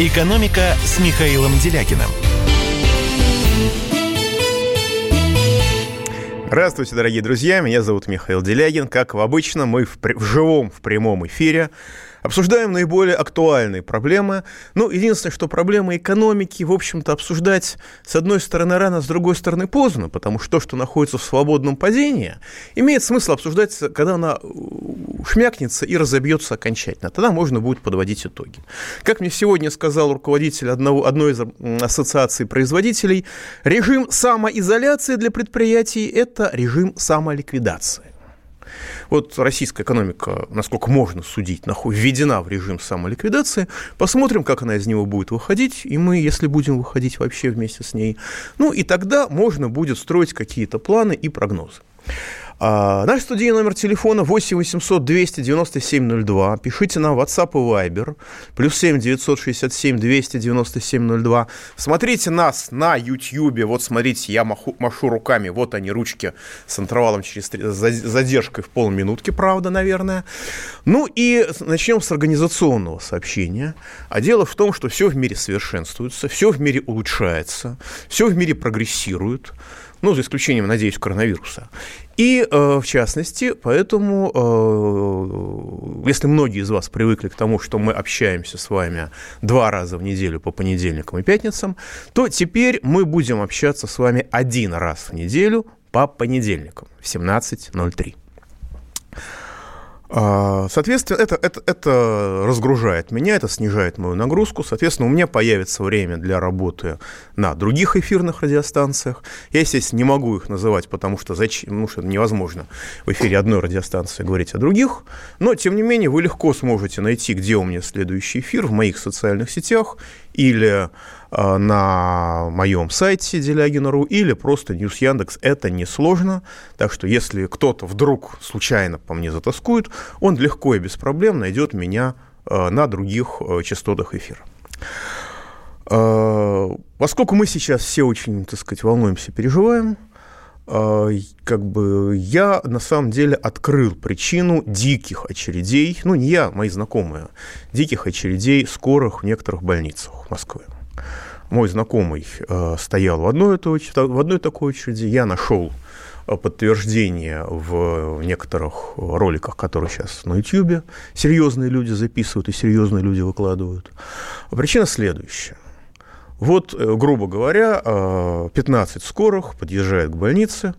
«Экономика» с Михаилом Делякиным. Здравствуйте, дорогие друзья. Меня зовут Михаил Делягин. Как обычно, мы в, в живом, в прямом эфире Обсуждаем наиболее актуальные проблемы. Ну, единственное, что проблемы экономики, в общем-то, обсуждать с одной стороны рано, с другой стороны поздно, потому что то, что находится в свободном падении, имеет смысл обсуждать, когда она э, шмякнется и разобьется окончательно. Тогда можно будет подводить итоги. Как мне сегодня сказал руководитель одного, одной из ассоциаций производителей, режим самоизоляции для предприятий – это режим самоликвидации. Вот российская экономика, насколько можно судить, введена в режим самоликвидации. Посмотрим, как она из него будет выходить, и мы, если будем выходить вообще вместе с ней, ну и тогда можно будет строить какие-то планы и прогнозы. А, наш студийный номер телефона 8 800 297 02. Пишите нам WhatsApp и Viber. Плюс 7 967 297 02. Смотрите нас на YouTube. Вот смотрите, я маху, машу руками. Вот они, ручки с интервалом через задержкой в полминутки, правда, наверное. Ну и начнем с организационного сообщения. А дело в том, что все в мире совершенствуется, все в мире улучшается, все в мире прогрессирует ну, за исключением, надеюсь, коронавируса. И, в частности, поэтому, э, если многие из вас привыкли к тому, что мы общаемся с вами два раза в неделю по понедельникам и пятницам, то теперь мы будем общаться с вами один раз в неделю по понедельникам в 17.03. А, соответственно, это, это, это разгружает меня, это снижает мою нагрузку. Соответственно, у меня появится время для работы на других эфирных радиостанциях. Я, естественно, не могу их называть, потому что, зачем, ну, что невозможно в эфире одной радиостанции говорить о других. Но, тем не менее, вы легко сможете найти, где у меня следующий эфир в моих социальных сетях или на моем сайте Делягина.ру или просто News Яндекс. Это несложно. Так что если кто-то вдруг случайно по мне затоскует, он легко и без проблем найдет меня э, на других э, частотах эфира. Поскольку мы сейчас все очень, так сказать, волнуемся, переживаем, как бы я на самом деле открыл причину диких очередей, ну не я, мои знакомые, диких очередей скорых в некоторых больницах Москвы мой знакомый э, стоял в одной, в одной такой очереди, я нашел э, подтверждение в некоторых роликах, которые сейчас на YouTube серьезные люди записывают и серьезные люди выкладывают. Причина следующая. Вот, э, грубо говоря, 15 скорых подъезжает к больнице,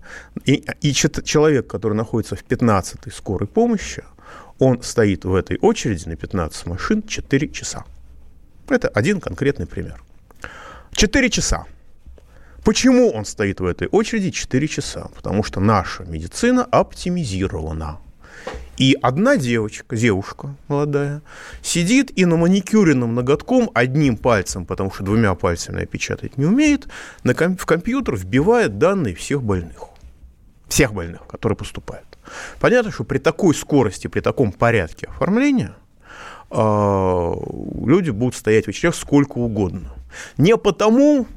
и, и человек, который находится в 15-й скорой помощи, он стоит в этой очереди на 15 машин 4 часа. Это один конкретный пример. 4 часа. Почему он стоит в этой очереди 4 часа? Потому что наша медицина оптимизирована. И одна девочка, девушка молодая, сидит и на маникюренном ноготком одним пальцем, потому что двумя пальцами печатать не умеет, на ком- в компьютер вбивает данные всех больных. Всех больных, которые поступают. Понятно, что при такой скорости, при таком порядке оформления э, люди будут стоять в очередях сколько угодно. Не потому,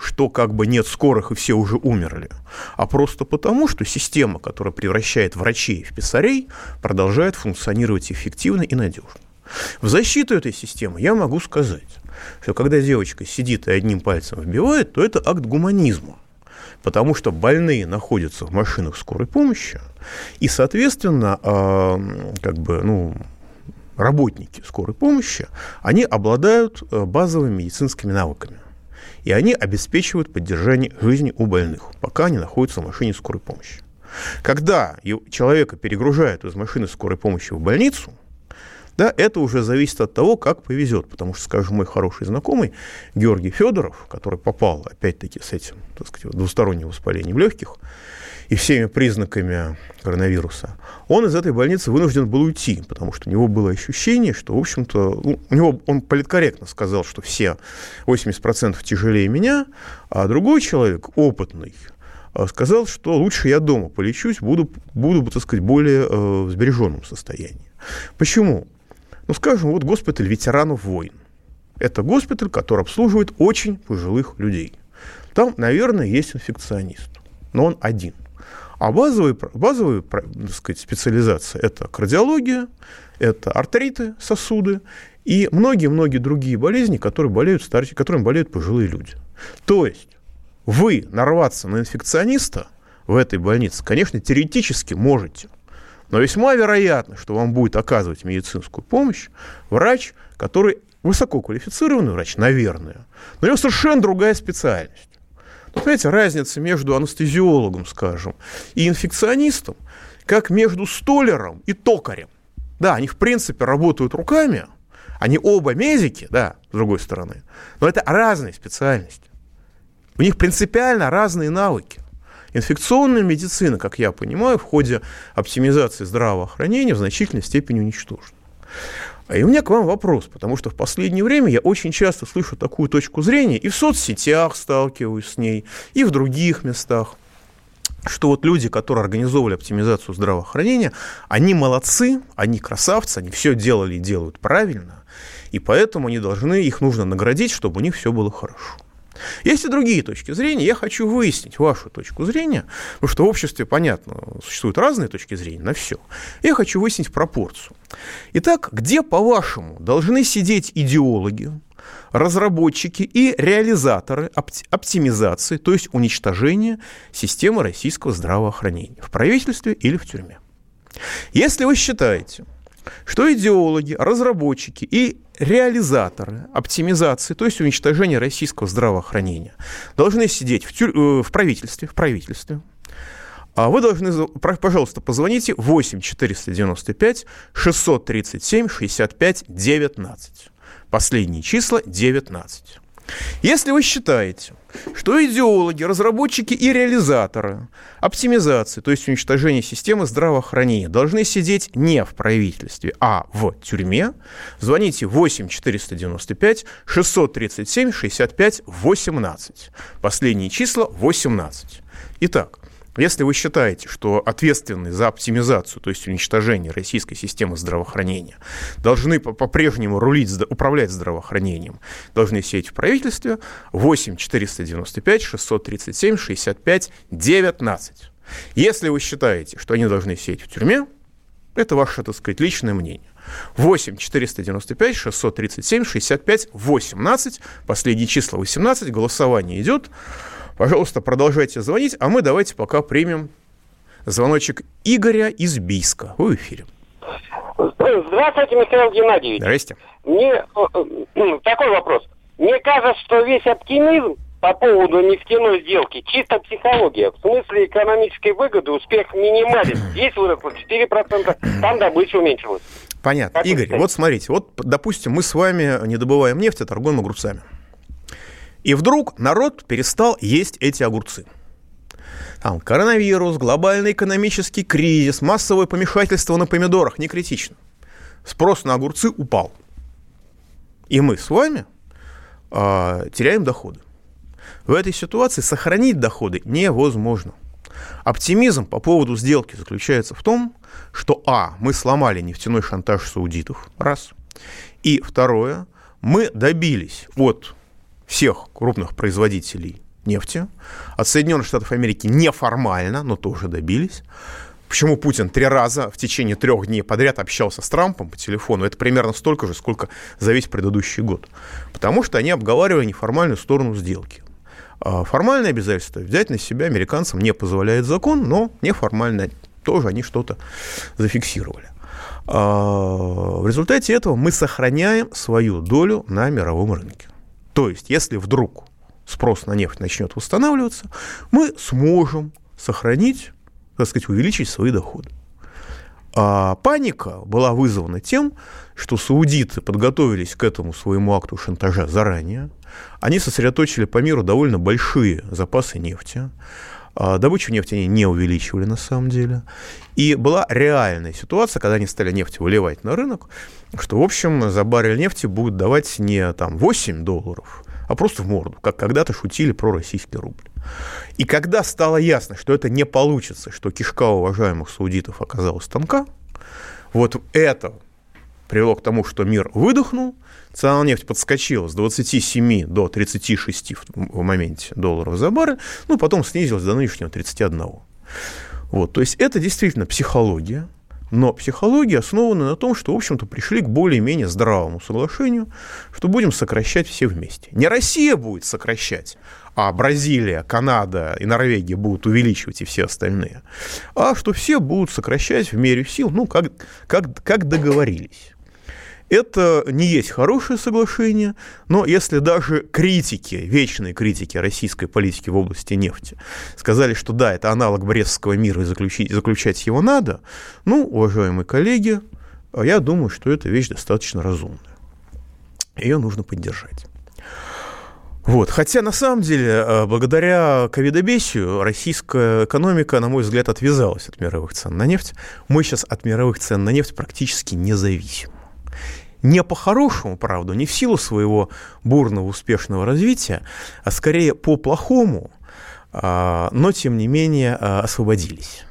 что как бы нет скорых и все уже умерли, а просто потому, что система, которая превращает врачей в писарей, продолжает функционировать эффективно и надежно. В защиту этой системы я могу сказать, что когда девочка сидит и одним пальцем вбивает, то это акт гуманизма. Потому что больные находятся в машинах скорой помощи, и, соответственно, э, как бы, ну, работники скорой помощи, они обладают э, базовыми медицинскими навыками. И они обеспечивают поддержание жизни у больных, пока они находятся в машине скорой помощи. Когда человека перегружают из машины скорой помощи в больницу, да, это уже зависит от того, как повезет. Потому что, скажем, мой хороший знакомый Георгий Федоров, который попал, опять-таки, с этим, так сказать, двусторонним воспалением легких, и всеми признаками коронавируса, он из этой больницы вынужден был уйти, потому что у него было ощущение, что, в общем-то, ну, у него он политкорректно сказал, что все 80% тяжелее меня, а другой человек, опытный, э, сказал, что лучше я дома полечусь, буду, буду так сказать, более э, в сбереженном состоянии. Почему? Ну, скажем, вот госпиталь ветеранов войн. Это госпиталь, который обслуживает очень пожилых людей. Там, наверное, есть инфекционист, но он один – а базовые, базовые так сказать, специализации – это кардиология, это артриты, сосуды, и многие-многие другие болезни, которые болеют старшие, которыми болеют пожилые люди. То есть вы нарваться на инфекциониста в этой больнице, конечно, теоретически можете, но весьма вероятно, что вам будет оказывать медицинскую помощь врач, который высококвалифицированный врач, наверное, но у него совершенно другая специальность. Ну, понимаете, разница между анестезиологом, скажем, и инфекционистом, как между столером и токарем. Да, они, в принципе, работают руками, они оба медики, да, с другой стороны, но это разные специальности. У них принципиально разные навыки. Инфекционная медицина, как я понимаю, в ходе оптимизации здравоохранения в значительной степени уничтожена. И у меня к вам вопрос, потому что в последнее время я очень часто слышу такую точку зрения, и в соцсетях сталкиваюсь с ней, и в других местах, что вот люди, которые организовывали оптимизацию здравоохранения, они молодцы, они красавцы, они все делали и делают правильно, и поэтому они должны, их нужно наградить, чтобы у них все было хорошо. Есть и другие точки зрения. Я хочу выяснить вашу точку зрения, потому что в обществе, понятно, существуют разные точки зрения на все. Я хочу выяснить пропорцию. Итак, где, по-вашему, должны сидеть идеологи, разработчики и реализаторы оптимизации, то есть уничтожения системы российского здравоохранения в правительстве или в тюрьме? Если вы считаете, что идеологи, разработчики и реализаторы оптимизации, то есть уничтожения российского здравоохранения, должны сидеть в, тюр... Э, в правительстве, в правительстве. А вы должны, пожалуйста, позвоните 8 495 637 65 19. Последние числа 19. Если вы считаете, что идеологи, разработчики и реализаторы оптимизации, то есть уничтожения системы здравоохранения, должны сидеть не в правительстве, а в тюрьме, звоните 8 495 637 65 18. Последние числа 18. Итак, если вы считаете, что ответственные за оптимизацию, то есть уничтожение российской системы здравоохранения, должны по-прежнему рулить, управлять здравоохранением, должны сидеть в правительстве, 8 495 637 65 19. Если вы считаете, что они должны сидеть в тюрьме, это ваше, так сказать, личное мнение. 8 495 637 65 18. Последние числа 18. Голосование идет. Пожалуйста, продолжайте звонить, а мы давайте пока примем звоночек Игоря из Бийска. Вы в эфире. Здравствуйте, Михаил Геннадьевич. Здрасте. Мне э, э, такой вопрос. Мне кажется, что весь оптимизм по поводу нефтяной сделки чисто психология. В смысле экономической выгоды успех минимален. Здесь выросло 4%, там добыча уменьшилась. Понятно. Как Игорь, вот смотрите, вот, допустим, мы с вами не добываем нефть, а торгуем огурцами. И вдруг народ перестал есть эти огурцы. Там коронавирус, глобальный экономический кризис, массовое помешательство на помидорах не критично. Спрос на огурцы упал. И мы с вами э, теряем доходы. В этой ситуации сохранить доходы невозможно. Оптимизм по поводу сделки заключается в том, что а. мы сломали нефтяной шантаж саудитов, раз. И второе, мы добились от всех крупных производителей нефти. От Соединенных Штатов Америки неформально, но тоже добились. Почему Путин три раза в течение трех дней подряд общался с Трампом по телефону? Это примерно столько же, сколько за весь предыдущий год. Потому что они обговаривали неформальную сторону сделки. А формальное обязательство взять на себя американцам не позволяет закон, но неформально тоже они что-то зафиксировали. А в результате этого мы сохраняем свою долю на мировом рынке. То есть, если вдруг спрос на нефть начнет восстанавливаться, мы сможем сохранить, так сказать, увеличить свои доходы. А паника была вызвана тем, что саудиты подготовились к этому своему акту шантажа заранее. Они сосредоточили по миру довольно большие запасы нефти. А добычу нефти они не увеличивали на самом деле. И была реальная ситуация, когда они стали нефть выливать на рынок, что, в общем, за баррель нефти будут давать не там 8 долларов, а просто в морду, как когда-то шутили про российский рубль. И когда стало ясно, что это не получится, что кишка уважаемых саудитов оказалась тонка, вот это привело к тому, что мир выдохнул, цена на нефть подскочила с 27 до 36 в моменте долларов за баррель, ну, потом снизилась до нынешнего 31. Вот, то есть это действительно психология, Но психология основана на том, что, в общем-то, пришли к более-менее здравому соглашению, что будем сокращать все вместе. Не Россия будет сокращать, а Бразилия, Канада и Норвегия будут увеличивать и все остальные, а что все будут сокращать в мере сил, ну, как, как, как договорились. Это не есть хорошее соглашение, но если даже критики, вечные критики российской политики в области нефти сказали, что да, это аналог Брестского мира и заключить, заключать его надо, ну, уважаемые коллеги, я думаю, что эта вещь достаточно разумная. Ее нужно поддержать. Вот. Хотя, на самом деле, э, благодаря ковидобесию российская экономика, на мой взгляд, отвязалась от мировых цен на нефть. Мы сейчас от мировых цен на нефть практически не зависим. Не по-хорошему, правда, не в силу своего бурного успешного развития, а скорее по-плохому, а, но, тем не менее, а, освободились.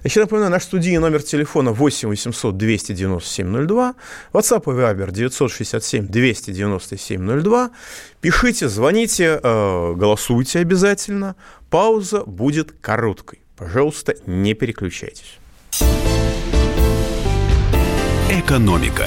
Значит, напоминаю, наш студийный номер телефона 8 800 297 02, WhatsApp и Viber 967 297 02. Пишите, звоните, а, голосуйте обязательно. Пауза будет короткой. Пожалуйста, не переключайтесь. Экономика.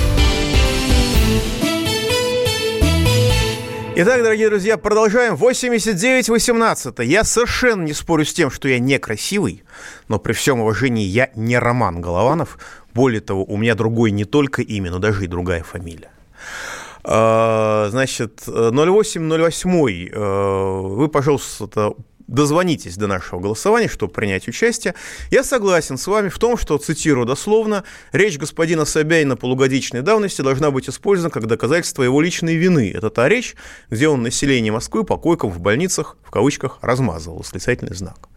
Итак, дорогие друзья, продолжаем. 89-18. Я совершенно не спорю с тем, что я некрасивый, но при всем уважении я не Роман Голованов. Более того, у меня другое не только имя, но даже и другая фамилия. А, значит, 0808, э, вы, пожалуйста, дозвонитесь до нашего голосования, чтобы принять участие. Я согласен с вами в том, что, цитирую дословно, речь господина Собянина полугодичной давности должна быть использована как доказательство его личной вины. Это та речь, где он население Москвы по в больницах, в кавычках, размазывал, восклицательный знак.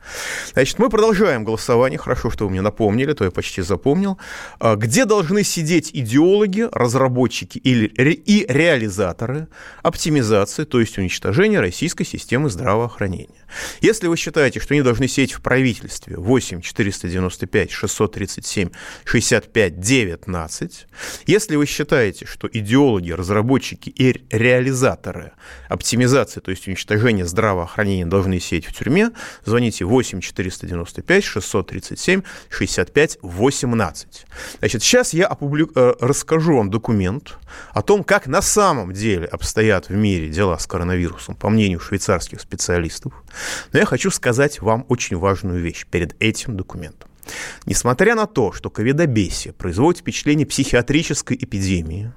Значит, мы продолжаем голосование. Хорошо, что вы мне напомнили, то я почти запомнил. А, где должны сидеть идеологи, разработчики или и реализаторы оптимизации, то есть уничтожения российской системы здравоохранения? Если вы считаете, что они должны сидеть в правительстве 8 495 637 65 19, если вы считаете, что идеологи, разработчики и реализаторы оптимизации, то есть уничтожения здравоохранения должны сидеть в тюрьме, звоните 8 495 637 65 18. Значит, сейчас я опублик... Э, расскажу вам документ о том, как на самом деле обстоят в мире дела с коронавирусом, по мнению швейцарских специалистов. Но я хочу сказать вам очень важную вещь перед этим документом. Несмотря на то, что ковидобесие производит впечатление психиатрической эпидемии,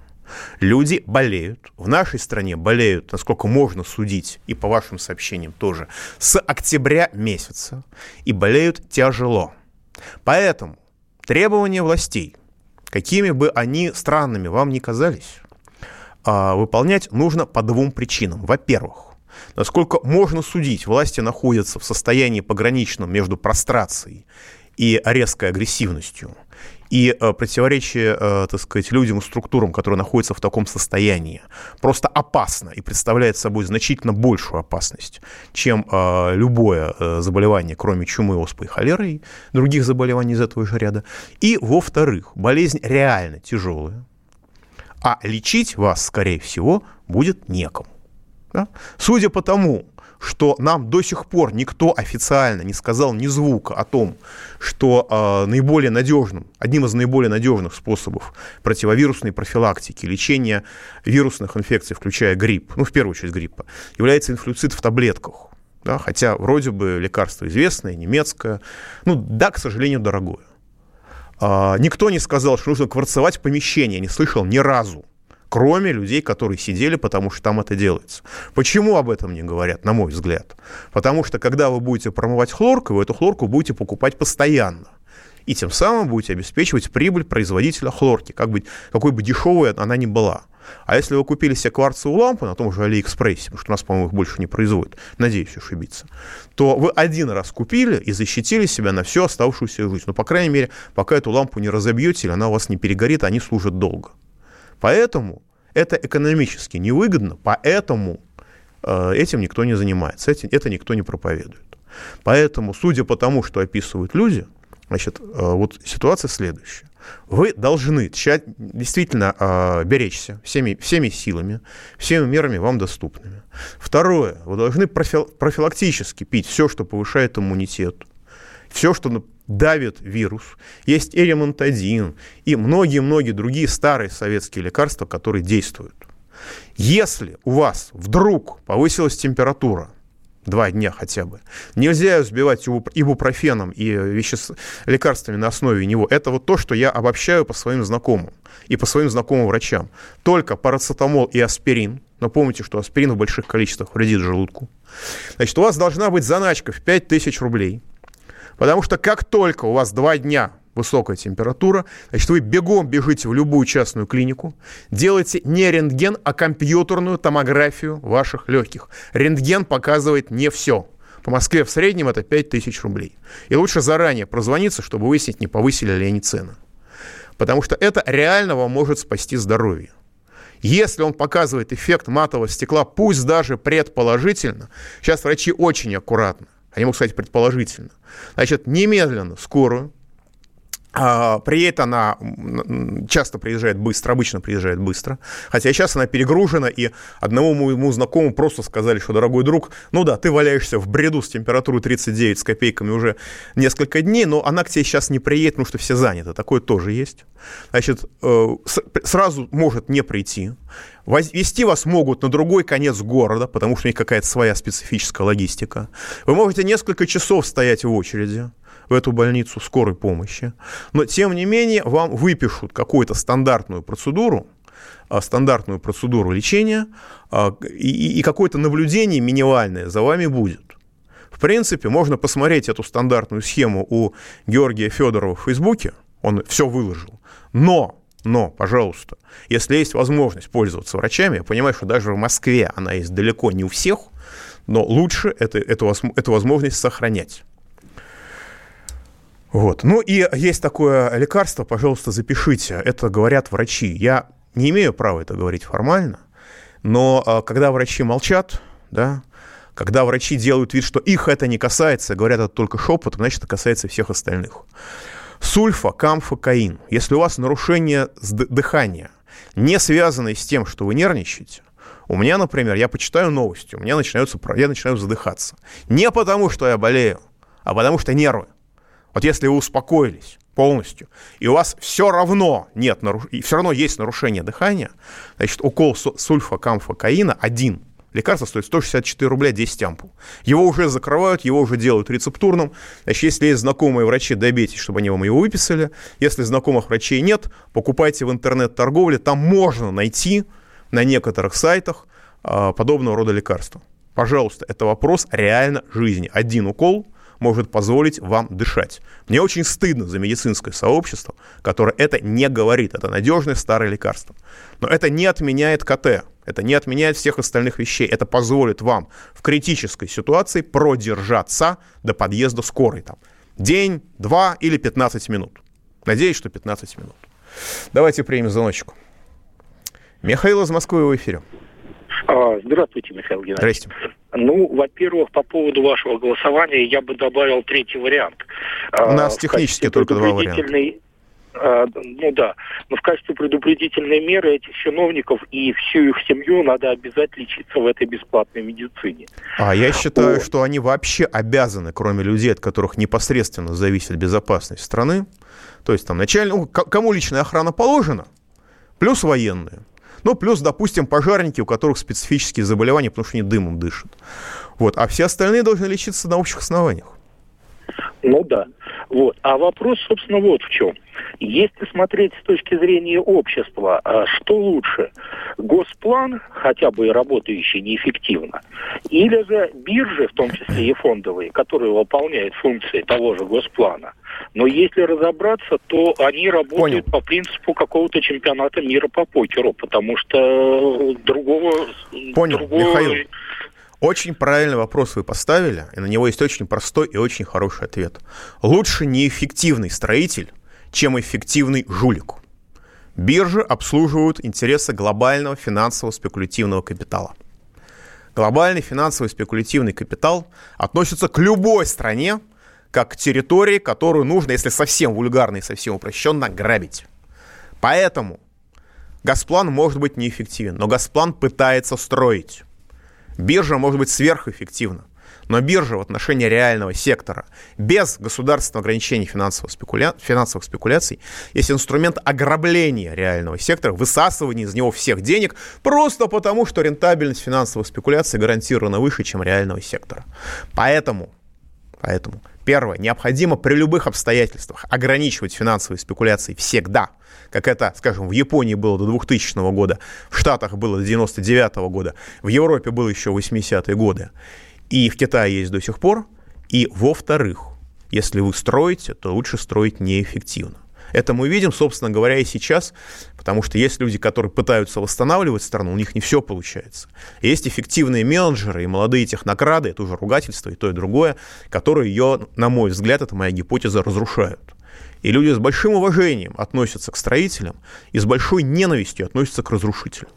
Люди болеют. В нашей стране болеют, насколько можно судить, и по вашим сообщениям тоже, с октября месяца. И болеют тяжело. Поэтому требования властей, какими бы они странными вам ни казались, а, выполнять нужно по двум причинам. Во-первых, насколько можно судить, власти находятся в состоянии пограничном между прострацией и резкой агрессивностью – и э, противоречие, э, так сказать, людям и структурам, которые находятся в таком состоянии, просто опасно и представляет собой значительно большую опасность, чем э, любое заболевание, кроме чумы, оспы и холеры и других заболеваний из этого же ряда. И, во-вторых, болезнь реально тяжелая, а лечить вас, скорее всего, будет некому. Да? Судя по тому, что нам до сих пор никто официально не сказал ни звука о том, что э, наиболее надежным, одним из наиболее надежных способов противовирусной профилактики, лечения вирусных инфекций, включая грипп, ну, в первую очередь гриппа, является инфлюцид в таблетках. Да, хотя вроде бы лекарство известное, немецкое, ну да, к сожалению, дорогое. А, никто не сказал, что нужно кварцевать помещение, не слышал ни разу кроме людей, которые сидели, потому что там это делается. Почему об этом не говорят, на мой взгляд? Потому что, когда вы будете промывать хлорку, вы эту хлорку будете покупать постоянно. И тем самым будете обеспечивать прибыль производителя хлорки, как бы, какой бы дешевой она ни была. А если вы купили себе кварцевую лампу на том же Алиэкспрессе, потому что у нас, по-моему, их больше не производят, надеюсь ошибиться, то вы один раз купили и защитили себя на всю оставшуюся жизнь. Ну, по крайней мере, пока эту лампу не разобьете или она у вас не перегорит, они служат долго. Поэтому это экономически невыгодно, поэтому э, этим никто не занимается, этим, это никто не проповедует. Поэтому, судя по тому, что описывают люди, значит, э, вот ситуация следующая. Вы должны действительно э, беречься всеми, всеми силами, всеми мерами вам доступными. Второе, вы должны профил, профилактически пить все, что повышает иммунитет, все, что давит вирус. Есть эремонтадин и многие-многие другие старые советские лекарства, которые действуют. Если у вас вдруг повысилась температура, два дня хотя бы. Нельзя сбивать ибупрофеном и веществ... лекарствами на основе него. Это вот то, что я обобщаю по своим знакомым и по своим знакомым врачам. Только парацетамол и аспирин. Но помните, что аспирин в больших количествах вредит желудку. Значит, у вас должна быть заначка в 5000 рублей. Потому что как только у вас два дня высокая температура, значит, вы бегом бежите в любую частную клинику, делаете не рентген, а компьютерную томографию ваших легких. Рентген показывает не все. По Москве в среднем это 5000 рублей. И лучше заранее прозвониться, чтобы выяснить, не повысили ли они цены. Потому что это реально вам может спасти здоровье. Если он показывает эффект матового стекла, пусть даже предположительно, сейчас врачи очень аккуратны, они могут сказать предположительно, значит, немедленно скорую, а, приедет она, часто приезжает быстро, обычно приезжает быстро, хотя сейчас она перегружена, и одному моему знакомому просто сказали, что, дорогой друг, ну да, ты валяешься в бреду с температурой 39 с копейками уже несколько дней, но она к тебе сейчас не приедет, потому что все заняты, такое тоже есть. Значит, э, сразу может не прийти, Вести вас могут на другой конец города, потому что у них какая-то своя специфическая логистика. Вы можете несколько часов стоять в очереди в эту больницу скорой помощи. Но, тем не менее, вам выпишут какую-то стандартную процедуру, а, стандартную процедуру лечения, а, и, какое-то наблюдение минимальное за вами будет. В принципе, можно посмотреть эту стандартную схему у Георгия Федорова в Фейсбуке, он все выложил. Но, но, пожалуйста, если есть возможность пользоваться врачами, я понимаю, что даже в Москве она есть далеко не у всех, но лучше это, эту, эту возможность сохранять. Вот. Ну и есть такое лекарство, пожалуйста, запишите. Это говорят врачи. Я не имею права это говорить формально, но а, когда врачи молчат, да, когда врачи делают вид, что их это не касается, говорят это только шепотом, значит, это касается всех остальных. Сульфа, камфокаин. Если у вас нарушение дыхания, не связанное с тем, что вы нервничаете, у меня, например, я почитаю новости, у меня начинаются, я начинаю задыхаться. Не потому, что я болею, а потому что нервы. Вот если вы успокоились полностью, и у вас все равно нет, и все равно есть нарушение дыхания, значит, укол сульфакамфокаина один Лекарство стоит 164 рубля 10 ампул. Его уже закрывают, его уже делают рецептурным. Значит, если есть знакомые врачи, добейтесь, чтобы они вам его выписали. Если знакомых врачей нет, покупайте в интернет-торговле. Там можно найти на некоторых сайтах а, подобного рода лекарства. Пожалуйста, это вопрос реально жизни. Один укол может позволить вам дышать. Мне очень стыдно за медицинское сообщество, которое это не говорит. Это надежное старое лекарство. Но это не отменяет КТ. Это не отменяет всех остальных вещей. Это позволит вам в критической ситуации продержаться до подъезда скорой. Там, день, два или 15 минут. Надеюсь, что 15 минут. Давайте примем звоночку. Михаил из Москвы в эфире. А, здравствуйте, Михаил Геннадьевич. Здрасте. Ну, во-первых, по поводу вашего голосования я бы добавил третий вариант. У нас а, технически только два варианта. А, ну да, но в качестве предупредительной меры этих чиновников и всю их семью надо обязать лечиться в этой бесплатной медицине. А я считаю, вот. что они вообще обязаны, кроме людей, от которых непосредственно зависит безопасность страны, то есть там начальник, ну, кому личная охрана положена, плюс военные, ну, плюс, допустим, пожарники, у которых специфические заболевания, потому что они дымом дышат. Вот. А все остальные должны лечиться на общих основаниях. Ну да. Вот. А вопрос, собственно, вот в чем. Если смотреть с точки зрения общества, а что лучше? Госплан, хотя бы и работающий неэффективно, или же биржи, в том числе и фондовые, которые выполняют функции того же госплана. Но если разобраться, то они работают Понял. по принципу какого-то чемпионата мира по покеру, потому что другого... Понял, другого... Михаил. Очень правильный вопрос вы поставили, и на него есть очень простой и очень хороший ответ. Лучше неэффективный строитель, чем эффективный жулик. Биржи обслуживают интересы глобального финансового спекулятивного капитала. Глобальный финансовый спекулятивный капитал относится к любой стране, как к территории, которую нужно, если совсем вульгарно и совсем упрощенно, грабить. Поэтому Газплан может быть неэффективен, но Газплан пытается строить. Биржа может быть сверхэффективна. Но биржа в отношении реального сектора без государственного ограничения финансовых, спекуля... финансовых спекуляций есть инструмент ограбления реального сектора, высасывания из него всех денег, просто потому, что рентабельность финансовых спекуляций гарантирована выше, чем реального сектора. Поэтому, поэтому Первое. Необходимо при любых обстоятельствах ограничивать финансовые спекуляции всегда. Как это, скажем, в Японии было до 2000 года, в Штатах было до 99 года, в Европе было еще 80-е годы. И в Китае есть до сих пор. И, во-вторых, если вы строите, то лучше строить неэффективно. Это мы видим, собственно говоря, и сейчас, потому что есть люди, которые пытаются восстанавливать страну, у них не все получается. Есть эффективные менеджеры и молодые технокрады, это уже ругательство и то, и другое, которые ее, на мой взгляд, это моя гипотеза, разрушают. И люди с большим уважением относятся к строителям и с большой ненавистью относятся к разрушителям.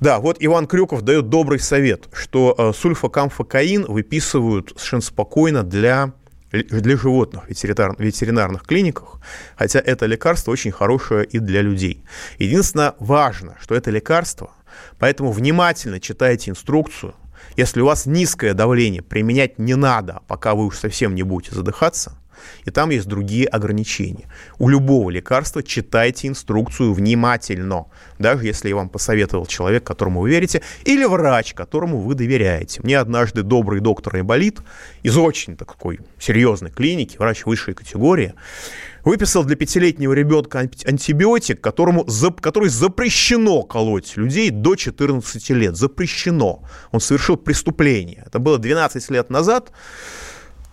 Да, вот Иван Крюков дает добрый совет, что э, сульфакамфокаин выписывают совершенно спокойно для для животных ветеринар, ветеринарных клиниках, хотя это лекарство очень хорошее и для людей. Единственное, важно, что это лекарство, поэтому внимательно читайте инструкцию. Если у вас низкое давление, применять не надо, пока вы уж совсем не будете задыхаться – и там есть другие ограничения. У любого лекарства читайте инструкцию внимательно, даже если вам посоветовал человек, которому вы верите, или врач, которому вы доверяете. Мне однажды добрый доктор Айболит из очень такой серьезной клиники, врач высшей категории, выписал для пятилетнего ребенка антибиотик, которому, который запрещено колоть людей до 14 лет. Запрещено. Он совершил преступление. Это было 12 лет назад.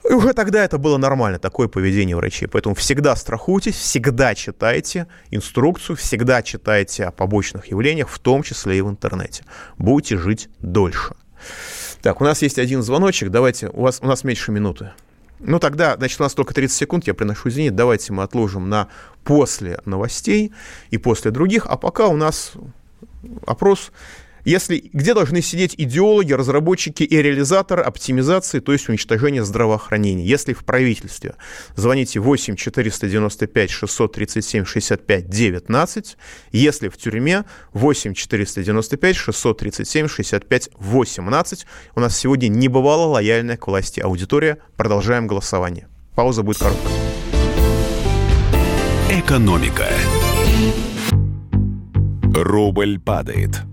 И уже тогда это было нормально, такое поведение врачей. Поэтому всегда страхуйтесь, всегда читайте инструкцию, всегда читайте о побочных явлениях, в том числе и в интернете. Будете жить дольше. Так, у нас есть один звоночек. Давайте, у, вас, у нас меньше минуты. Ну тогда, значит, у нас только 30 секунд, я приношу извинения. Давайте мы отложим на после новостей и после других. А пока у нас опрос если, где должны сидеть идеологи, разработчики и реализаторы оптимизации, то есть уничтожения здравоохранения? Если в правительстве, звоните 8 495 637 65 19. Если в тюрьме, 8 495 637 65 18. У нас сегодня не бывало лояльная к власти аудитория. Продолжаем голосование. Пауза будет короткая. Экономика. Рубль падает.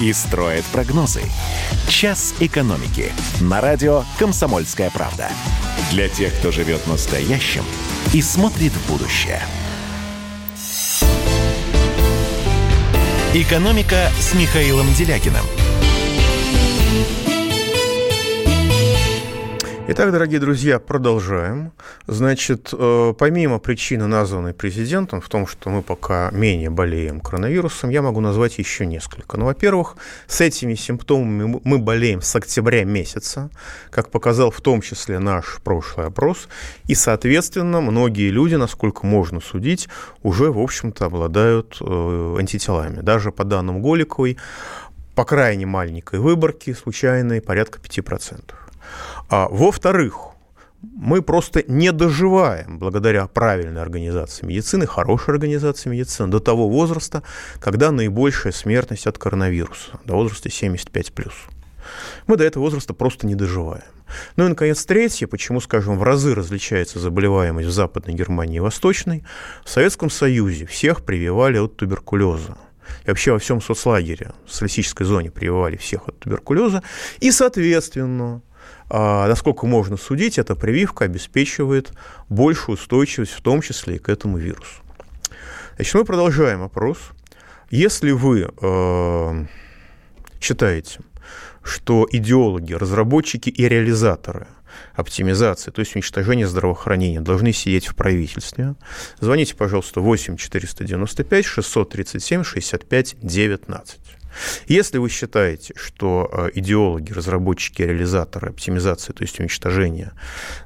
и строят прогнозы. «Час экономики» на радио «Комсомольская правда». Для тех, кто живет настоящим и смотрит в будущее. «Экономика» с Михаилом Делякиным – Итак, дорогие друзья, продолжаем. Значит, э, помимо причины, названной президентом, в том, что мы пока менее болеем коронавирусом, я могу назвать еще несколько. Ну, во-первых, с этими симптомами мы болеем с октября месяца, как показал в том числе наш прошлый опрос, и, соответственно, многие люди, насколько можно судить, уже, в общем-то, обладают э, антителами. Даже по данным Голиковой, по крайне маленькой выборке, случайной, порядка 5%. А, во-вторых, мы просто не доживаем, благодаря правильной организации медицины, хорошей организации медицины, до того возраста, когда наибольшая смертность от коронавируса, до возраста 75+. Мы до этого возраста просто не доживаем. Ну и, наконец, третье, почему, скажем, в разы различается заболеваемость в Западной Германии и Восточной. В Советском Союзе всех прививали от туберкулеза. И вообще во всем соцлагере, в социалистической зоне прививали всех от туберкулеза. И, соответственно, насколько можно судить, эта прививка обеспечивает большую устойчивость, в том числе и к этому вирусу. Значит, мы продолжаем опрос. Если вы э, считаете, что идеологи, разработчики и реализаторы оптимизации, то есть уничтожения здравоохранения, должны сидеть в правительстве. Звоните, пожалуйста, 8 495 637 65 19. Если вы считаете, что э, идеологи, разработчики, реализаторы оптимизации, то есть уничтожения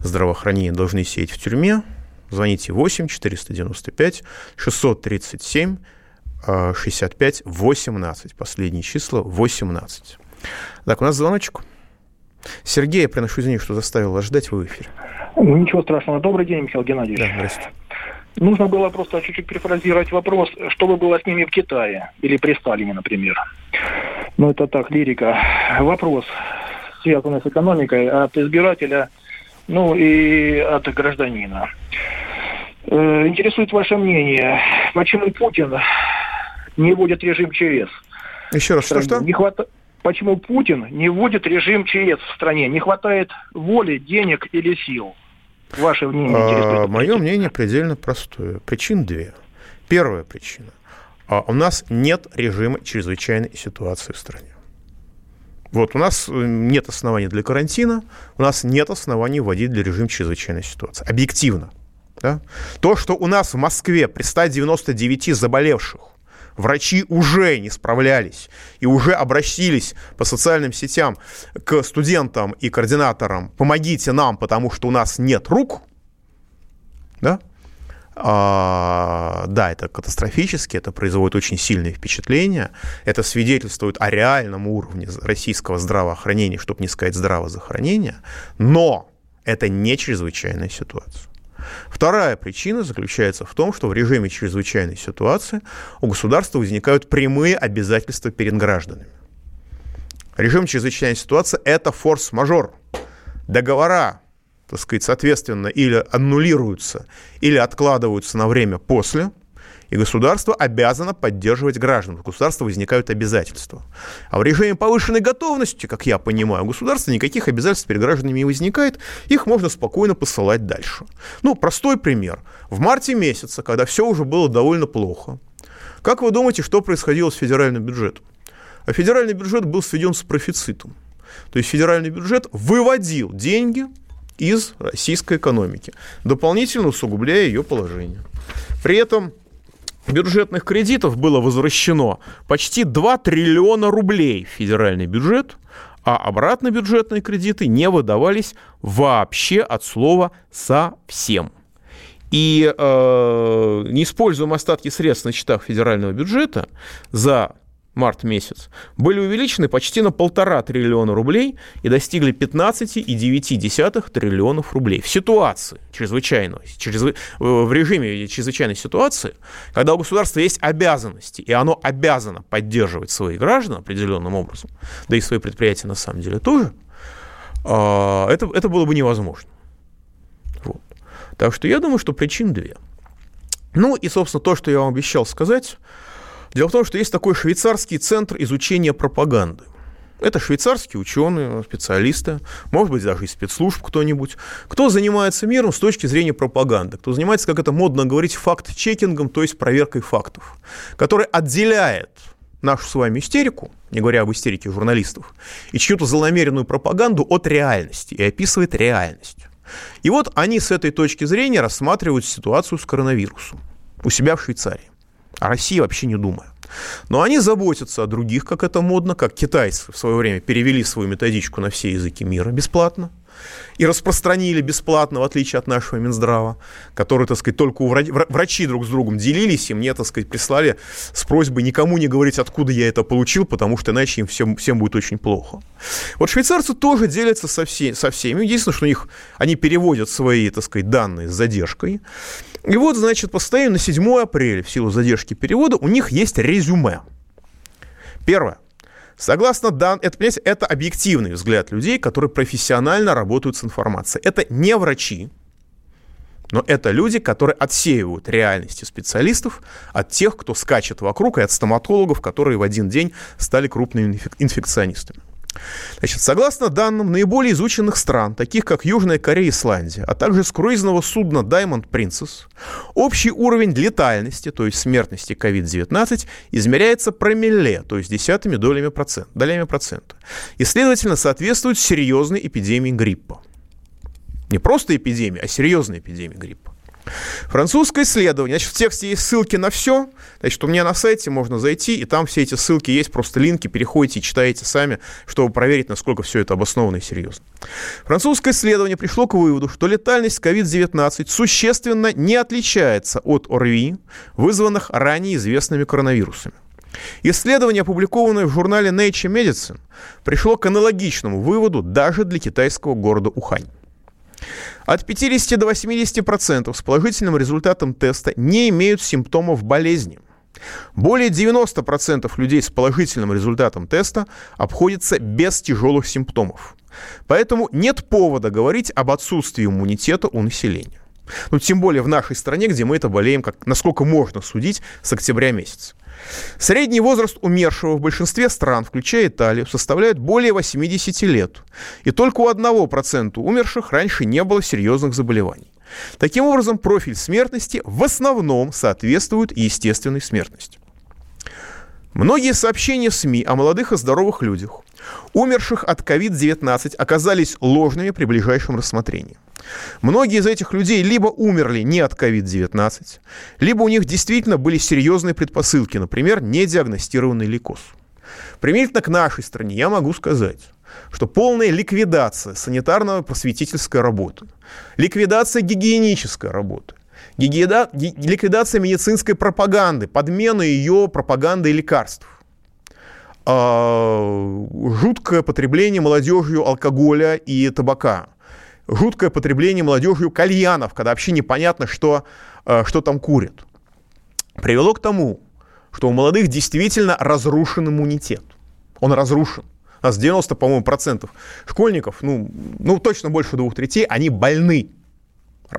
здравоохранения должны сидеть в тюрьме, звоните 8 495 637 65 18. Последние числа 18. Так, у нас звоночек. Сергей, я приношу извинения, что заставил вас ждать, вы в эфире. Ну, ничего страшного. Добрый день, Михаил Геннадьевич. Да, здравствуйте. Нужно было просто чуть-чуть перефразировать вопрос, что бы было с ними в Китае или при Сталине, например. Ну, это так, лирика. Вопрос, связанный с экономикой, от избирателя, ну и от гражданина. Э, интересует ваше мнение, почему Путин не вводит режим ЧС? Еще раз, что-что? Не хватает почему Путин не вводит режим ЧС в стране? Не хватает воли, денег или сил? Ваше мнение а, Мое мнение предельно простое. Причин две. Первая причина. А у нас нет режима чрезвычайной ситуации в стране. Вот у нас э, нет оснований для карантина, у нас нет оснований вводить для режима чрезвычайной ситуации. Объективно. Да? То, что у нас в Москве при 199 заболевших Врачи уже не справлялись и уже обратились по социальным сетям к студентам и координаторам. «помогите нам, потому что у нас нет рук», да, а, да, это катастрофически, это производит очень сильное впечатление, это свидетельствует о реальном уровне российского здравоохранения, чтобы не сказать здравоохранения, но это не чрезвычайная ситуация. Вторая причина заключается в том, что в режиме чрезвычайной ситуации у государства возникают прямые обязательства перед гражданами. Режим чрезвычайной ситуации – это форс-мажор. Договора, так сказать, соответственно, или аннулируются, или откладываются на время после – и государство обязано поддерживать граждан. У государства возникают обязательства. А в режиме повышенной готовности, как я понимаю, у государства никаких обязательств перед гражданами не возникает. Их можно спокойно посылать дальше. Ну, простой пример. В марте месяце, когда все уже было довольно плохо, как вы думаете, что происходило с федеральным бюджетом? А федеральный бюджет был сведен с профицитом. То есть федеральный бюджет выводил деньги из российской экономики, дополнительно усугубляя ее положение. При этом бюджетных кредитов было возвращено почти 2 триллиона рублей в федеральный бюджет, а обратно бюджетные кредиты не выдавались вообще от слова «совсем». И э, неиспользуемые остатки средств на счетах федерального бюджета за март месяц, были увеличены почти на полтора триллиона рублей и достигли 15,9 триллионов рублей. В ситуации чрезвычайной, чрезв... в режиме чрезвычайной ситуации, когда у государства есть обязанности, и оно обязано поддерживать своих граждан определенным образом, да и свои предприятия на самом деле тоже, а, это, это было бы невозможно. Вот. Так что я думаю, что причин две. Ну и, собственно, то, что я вам обещал сказать, Дело в том, что есть такой швейцарский центр изучения пропаганды. Это швейцарские ученые, специалисты, может быть, даже из спецслужб кто-нибудь, кто занимается миром с точки зрения пропаганды, кто занимается, как это модно говорить, факт-чекингом, то есть проверкой фактов, который отделяет нашу с вами истерику, не говоря об истерике журналистов, и чью-то злонамеренную пропаганду от реальности и описывает реальность. И вот они с этой точки зрения рассматривают ситуацию с коронавирусом у себя в Швейцарии. О России вообще не думая. Но они заботятся о других, как это модно, как китайцы в свое время перевели свою методичку на все языки мира бесплатно. И распространили бесплатно, в отличие от нашего Минздрава, который, так сказать, только у врач, врачи друг с другом делились, и мне, так сказать, прислали с просьбой никому не говорить, откуда я это получил, потому что иначе им всем, всем будет очень плохо. Вот швейцарцы тоже делятся со, все, со всеми. Единственное, что у них они переводят свои, так сказать, данные с задержкой. И вот, значит, постоянно на 7 апреля, в силу задержки перевода, у них есть резюме. Первое. Согласно данным, это, понимаете, это объективный взгляд людей, которые профессионально работают с информацией. Это не врачи, но это люди, которые отсеивают реальности специалистов от тех, кто скачет вокруг, и от стоматологов, которые в один день стали крупными инфекционистами. Значит, согласно данным наиболее изученных стран, таких как Южная Корея и Исландия, а также с круизного судна Diamond Princess, общий уровень летальности, то есть смертности COVID-19, измеряется промилле, то есть десятыми долями процента, долями процента, и, следовательно, соответствует серьезной эпидемии гриппа. Не просто эпидемия, а серьезная эпидемия гриппа. Французское исследование. Значит, в тексте есть ссылки на все. Значит, у меня на сайте можно зайти, и там все эти ссылки есть, просто линки, переходите и читаете сами, чтобы проверить, насколько все это обосновано и серьезно. Французское исследование пришло к выводу, что летальность COVID-19 существенно не отличается от ОРВИ, вызванных ранее известными коронавирусами. Исследование, опубликованное в журнале Nature Medicine, пришло к аналогичному выводу даже для китайского города Ухань. От 50 до 80% с положительным результатом теста не имеют симптомов болезни. Более 90% людей с положительным результатом теста обходятся без тяжелых симптомов. Поэтому нет повода говорить об отсутствии иммунитета у населения. Ну, тем более в нашей стране, где мы это болеем, как, насколько можно судить, с октября месяца. Средний возраст умершего в большинстве стран, включая Италию, составляет более 80 лет. И только у 1% умерших раньше не было серьезных заболеваний. Таким образом, профиль смертности в основном соответствует естественной смертности. Многие сообщения в СМИ о молодых и здоровых людях, умерших от COVID-19, оказались ложными при ближайшем рассмотрении. Многие из этих людей либо умерли не от COVID-19, либо у них действительно были серьезные предпосылки, например, недиагностированный лейкоз. Примерительно к нашей стране я могу сказать, что полная ликвидация санитарно-просветительской работы, ликвидация гигиенической работы, гигиеда, ликвидация медицинской пропаганды, подмена ее пропагандой лекарств, а, жуткое потребление молодежью алкоголя и табака – жуткое потребление молодежью кальянов, когда вообще непонятно, что, э, что там курят, привело к тому, что у молодых действительно разрушен иммунитет. Он разрушен. У нас 90, по-моему, процентов школьников, ну, ну, точно больше двух третей, они больны.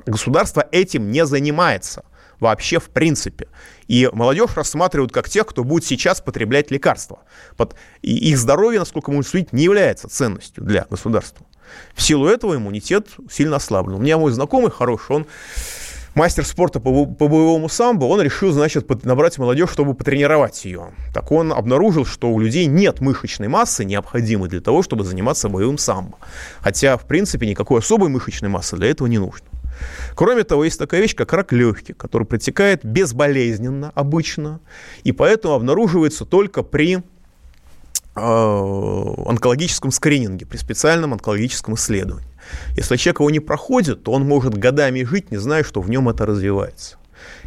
Государство этим не занимается вообще в принципе. И молодежь рассматривают как тех, кто будет сейчас потреблять лекарства. И их здоровье, насколько можно судить, не является ценностью для государства. В силу этого иммунитет сильно ослаблен. У меня мой знакомый хороший, он мастер спорта по, по боевому самбо, он решил, значит, набрать молодежь, чтобы потренировать ее. Так он обнаружил, что у людей нет мышечной массы, необходимой для того, чтобы заниматься боевым самбо. Хотя, в принципе, никакой особой мышечной массы для этого не нужно. Кроме того, есть такая вещь, как рак легких, который протекает безболезненно обычно, и поэтому обнаруживается только при онкологическом скрининге, при специальном онкологическом исследовании. Если человек его не проходит, то он может годами жить, не зная, что в нем это развивается.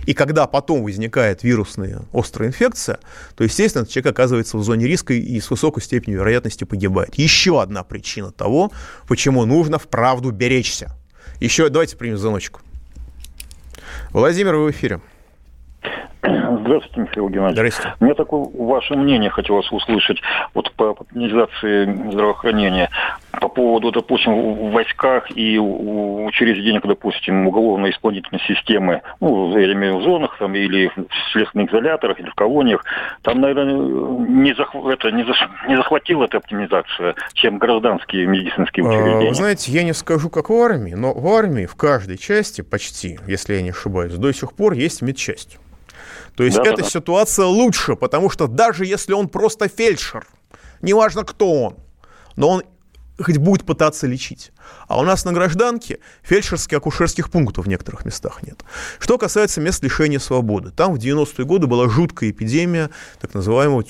И когда потом возникает вирусная острая инфекция, то, естественно, человек оказывается в зоне риска и с высокой степенью вероятности погибает. Еще одна причина того, почему нужно вправду беречься. Еще давайте примем звоночку. Владимир, вы в эфире. Здравствуйте, Михаил Геннадьевич. Здравствуйте. Мне такое ваше мнение хотелось услышать вот по популяризации здравоохранения по поводу, допустим, в войсках и у учреждениях, допустим, уголовно-исполнительной системы, ну, я имею в зонах там, или в следственных изоляторах, или в колониях, там, наверное, не, зах... это, не, зах... не захватила эта оптимизация, чем гражданские медицинские а, учреждения. Вы знаете, я не скажу, как в армии, но в армии в каждой части почти, если я не ошибаюсь, до сих пор есть медчасть. То есть да, эта да. ситуация лучше, потому что даже если он просто фельдшер, неважно кто он, но он хоть будет пытаться лечить. А у нас на гражданке фельдшерских акушерских пунктов в некоторых местах нет. Что касается мест лишения свободы. Там в 90-е годы была жуткая эпидемия так называемого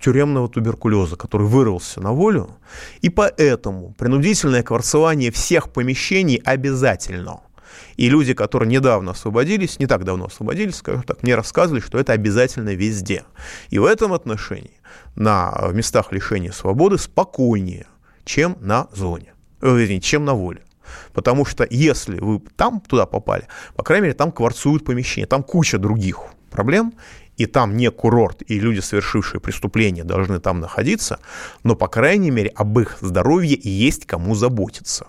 тюремного туберкулеза, который вырвался на волю. И поэтому принудительное кварцевание всех помещений обязательно. И люди, которые недавно освободились, не так давно освободились, скажем так, мне рассказывали, что это обязательно везде. И в этом отношении на местах лишения свободы спокойнее – чем на зоне, э, чем на воле. Потому что если вы там туда попали, по крайней мере, там кварцуют помещения, там куча других проблем, и там не курорт, и люди, совершившие преступления, должны там находиться, но, по крайней мере, об их здоровье есть кому заботиться.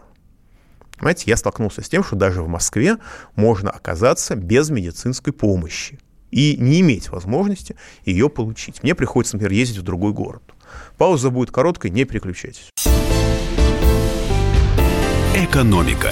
Понимаете, я столкнулся с тем, что даже в Москве можно оказаться без медицинской помощи и не иметь возможности ее получить. Мне приходится, например, ездить в другой город. Пауза будет короткой, не переключайтесь. Экономика.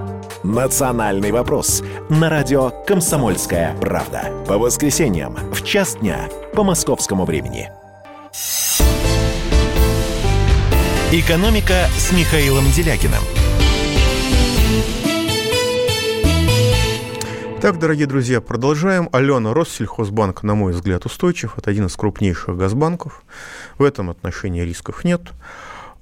«Национальный вопрос» на радио «Комсомольская правда». По воскресеньям в час дня по московскому времени. «Экономика» с Михаилом Делякиным. Так, дорогие друзья, продолжаем. Алена, Россельхозбанк, на мой взгляд, устойчив. Это один из крупнейших газбанков. В этом отношении рисков нет. А,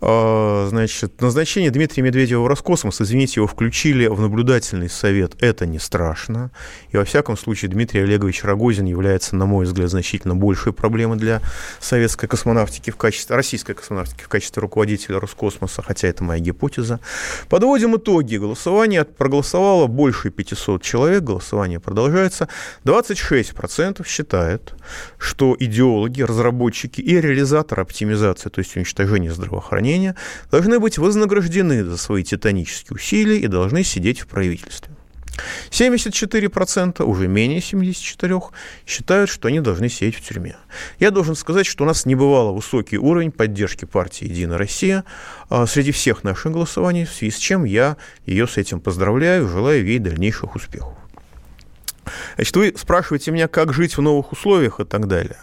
значит, назначение Дмитрия Медведева в Роскосмос, извините, его включили в наблюдательный совет, это не страшно. И во всяком случае Дмитрий Олегович Рогозин является, на мой взгляд, значительно большей проблемой для советской космонавтики в качестве, российской космонавтики в качестве руководителя Роскосмоса, хотя это моя гипотеза. Подводим итоги голосования. Проголосовало больше 500 человек, голосование продолжается. 26% считают, что идеологи, разработчики и реализаторы оптимизации, то есть уничтожения здравоохранения, здравоохранения должны быть вознаграждены за свои титанические усилия и должны сидеть в правительстве. 74%, уже менее 74%, считают, что они должны сидеть в тюрьме. Я должен сказать, что у нас не бывало высокий уровень поддержки партии «Единая Россия» а, среди всех наших голосований, в связи с чем я ее с этим поздравляю, желаю ей дальнейших успехов. Значит, вы спрашиваете меня, как жить в новых условиях и так далее.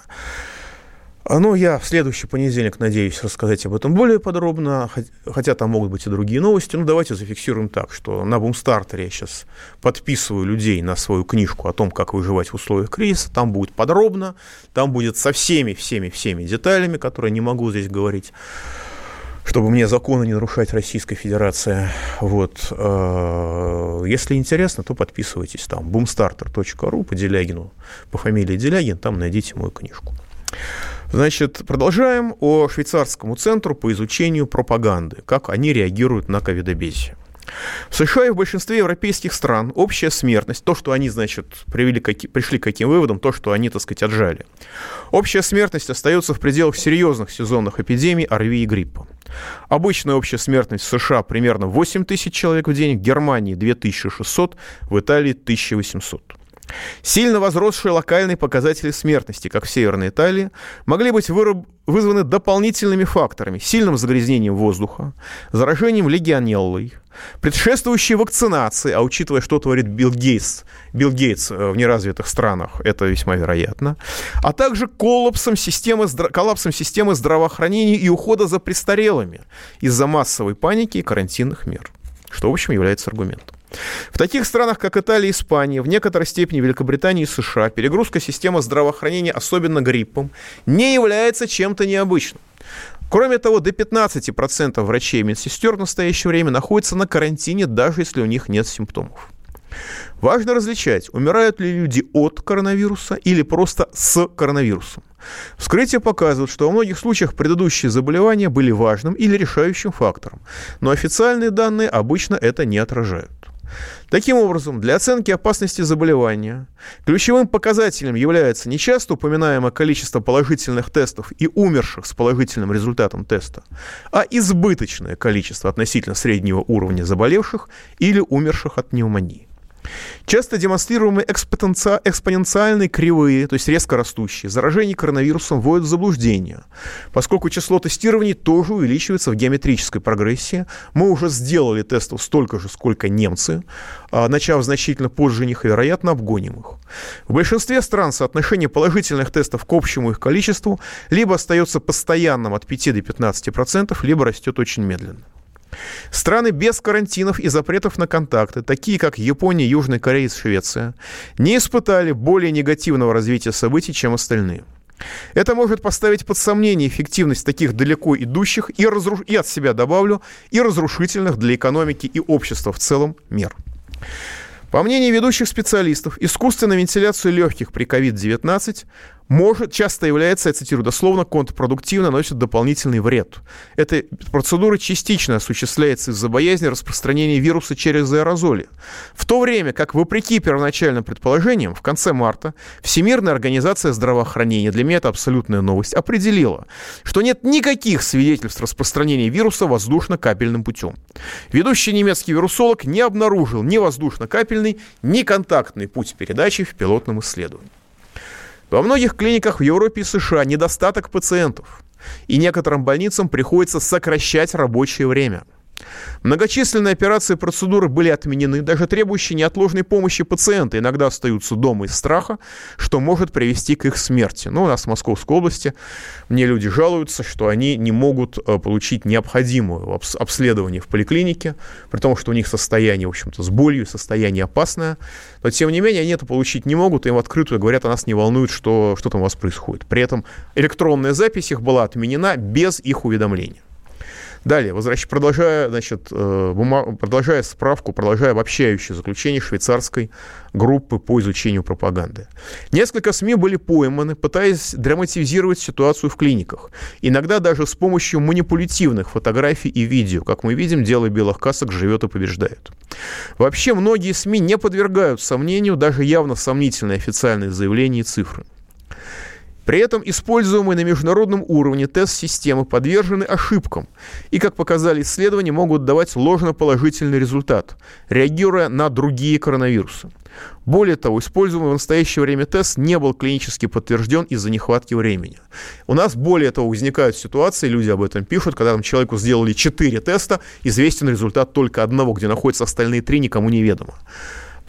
А, ну, я в следующий понедельник надеюсь рассказать об этом более подробно, хотя там могут быть и другие новости. Ну, давайте зафиксируем так, что на Бумстартере я сейчас подписываю людей на свою книжку о том, как выживать в условиях кризиса. Там будет подробно, там будет со всеми, всеми, всеми деталями, которые не могу здесь говорить чтобы мне законы не нарушать Российской Федерации. Вот. Э, если интересно, то подписывайтесь там. boomstarter.ru по Делягину, по фамилии Делягин, там найдите мою книжку. Значит, продолжаем о швейцарскому центру по изучению пропаганды, как они реагируют на ковидобесие. В США и в большинстве европейских стран общая смертность, то, что они, значит, привели, пришли к каким выводам, то, что они, так сказать, отжали. Общая смертность остается в пределах серьезных сезонных эпидемий ОРВИ и гриппа. Обычная общая смертность в США примерно 8 тысяч человек в день, в Германии 2600, в Италии 1800. Сильно возросшие локальные показатели смертности, как в Северной Италии, могли быть выраб- вызваны дополнительными факторами, сильным загрязнением воздуха, заражением легионеллой, предшествующей вакцинации, а учитывая, что творит Билл Гейтс, Билл Гейтс э, в неразвитых странах, это весьма вероятно, а также коллапсом системы, коллапсом системы здравоохранения и ухода за престарелыми из-за массовой паники и карантинных мер, что, в общем, является аргументом. В таких странах, как Италия и Испания, в некоторой степени Великобритания и США, перегрузка системы здравоохранения, особенно гриппом, не является чем-то необычным. Кроме того, до 15% врачей и медсестер в настоящее время находятся на карантине, даже если у них нет симптомов. Важно различать, умирают ли люди от коронавируса или просто с коронавирусом. Вскрытие показывает, что во многих случаях предыдущие заболевания были важным или решающим фактором, но официальные данные обычно это не отражают. Таким образом, для оценки опасности заболевания ключевым показателем является не часто упоминаемое количество положительных тестов и умерших с положительным результатом теста, а избыточное количество относительно среднего уровня заболевших или умерших от пневмонии. Часто демонстрируемые экспоненциальные кривые, то есть резко растущие, заражение коронавирусом вводят в заблуждение, поскольку число тестирований тоже увеличивается в геометрической прогрессии. Мы уже сделали тестов столько же, сколько немцы, а, начав значительно позже них и, вероятно, обгоним их. В большинстве стран соотношение положительных тестов к общему их количеству либо остается постоянным от 5 до 15%, либо растет очень медленно. Страны без карантинов и запретов на контакты, такие как Япония, Южная Корея и Швеция, не испытали более негативного развития событий, чем остальные. Это может поставить под сомнение эффективность таких далеко идущих и, разруш... и от себя добавлю, и разрушительных для экономики и общества в целом мер. По мнению ведущих специалистов, искусственная вентиляция легких при COVID-19 может, часто является, я цитирую дословно, контрпродуктивно, наносит дополнительный вред. Эта процедура частично осуществляется из-за боязни распространения вируса через аэрозоли. В то время как, вопреки первоначальным предположениям, в конце марта Всемирная организация здравоохранения, для меня это абсолютная новость, определила, что нет никаких свидетельств распространения вируса воздушно-капельным путем. Ведущий немецкий вирусолог не обнаружил ни воздушно-капельный, ни контактный путь передачи в пилотном исследовании. Во многих клиниках в Европе и США недостаток пациентов, и некоторым больницам приходится сокращать рабочее время – Многочисленные операции и процедуры были отменены, даже требующие неотложной помощи пациента иногда остаются дома из страха, что может привести к их смерти. Ну, у нас в Московской области мне люди жалуются, что они не могут э, получить необходимое обследование в поликлинике, при том, что у них состояние, в общем-то, с болью, состояние опасное, но тем не менее они это получить не могут, им открытую говорят, а нас не волнует, что, что там у вас происходит. При этом электронная запись их была отменена без их уведомления. Далее, возвращ... продолжая, значит, э, бумаг... продолжая справку, продолжая обобщающее заключение швейцарской группы по изучению пропаганды. Несколько СМИ были пойманы, пытаясь драматизировать ситуацию в клиниках. Иногда даже с помощью манипулятивных фотографий и видео. Как мы видим, дело белых касок живет и побеждает. Вообще, многие СМИ не подвергают сомнению даже явно сомнительные официальные заявления и цифры. При этом используемые на международном уровне тест-системы подвержены ошибкам и, как показали исследования, могут давать ложноположительный результат, реагируя на другие коронавирусы. Более того, используемый в настоящее время тест не был клинически подтвержден из-за нехватки времени. У нас более того возникают ситуации, люди об этом пишут, когда там человеку сделали 4 теста, известен результат только одного, где находятся остальные три, никому неведомо.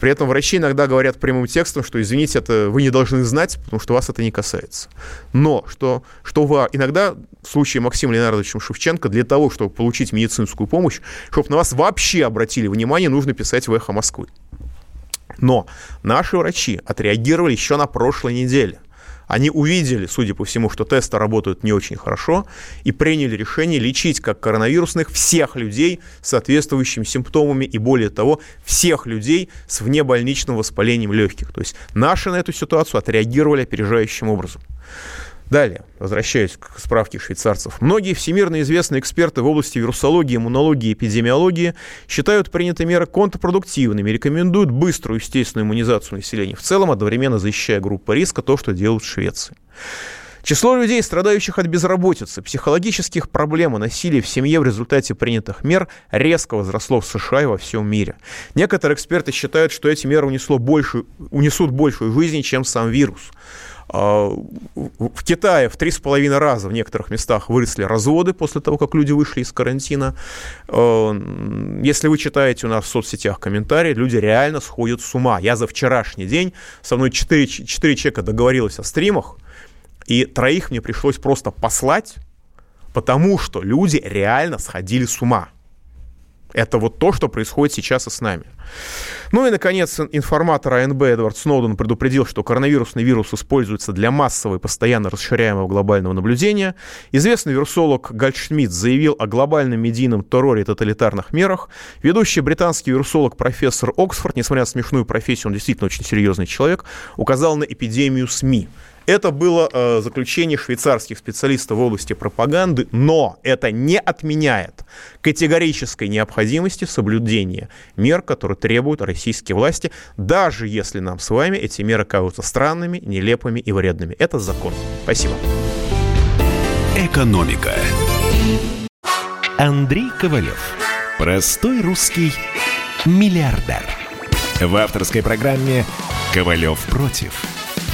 При этом врачи иногда говорят прямым текстом, что, извините, это вы не должны знать, потому что вас это не касается. Но что, что вы, иногда в случае Максима Леонардовича Шевченко для того, чтобы получить медицинскую помощь, чтобы на вас вообще обратили внимание, нужно писать в «Эхо Москвы». Но наши врачи отреагировали еще на прошлой неделе. Они увидели, судя по всему, что тесты работают не очень хорошо и приняли решение лечить как коронавирусных всех людей с соответствующими симптомами и, более того, всех людей с внебольничным воспалением легких. То есть наши на эту ситуацию отреагировали опережающим образом. Далее, возвращаясь к справке швейцарцев. Многие всемирно известные эксперты в области вирусологии, иммунологии и эпидемиологии считают принятые меры контрпродуктивными, рекомендуют быструю естественную иммунизацию населения в целом, одновременно защищая группы риска, то, что делают в Швеции. Число людей, страдающих от безработицы, психологических проблем и насилия в семье в результате принятых мер резко возросло в США и во всем мире. Некоторые эксперты считают, что эти меры унесло больше, унесут большую жизнь, чем сам вирус. А, в Китае в три с половиной раза в некоторых местах выросли разводы после того, как люди вышли из карантина. А, если вы читаете у нас в соцсетях комментарии, люди реально сходят с ума. Я за вчерашний день, со мной 4, 4 человека договорилась о стримах, и троих мне пришлось просто послать, потому что люди реально сходили с ума. Это вот то, что происходит сейчас и с нами. Ну и, наконец, информатор АНБ Эдвард Сноуден предупредил, что коронавирусный вирус используется для массового и постоянно расширяемого глобального наблюдения. Известный вирусолог Гальшмидт заявил о глобальном медийном терроре и тоталитарных мерах. Ведущий британский вирусолог профессор Оксфорд, несмотря на смешную профессию, он действительно очень серьезный человек, указал на эпидемию СМИ. Это было э, заключение швейцарских специалистов в области пропаганды, но это не отменяет категорической необходимости соблюдения мер, которые требуют российские власти, даже если нам с вами эти меры кажутся странными, нелепыми и вредными. Это закон. Спасибо. Экономика. Андрей Ковалев. Простой русский миллиардер. В авторской программе «Ковалев против».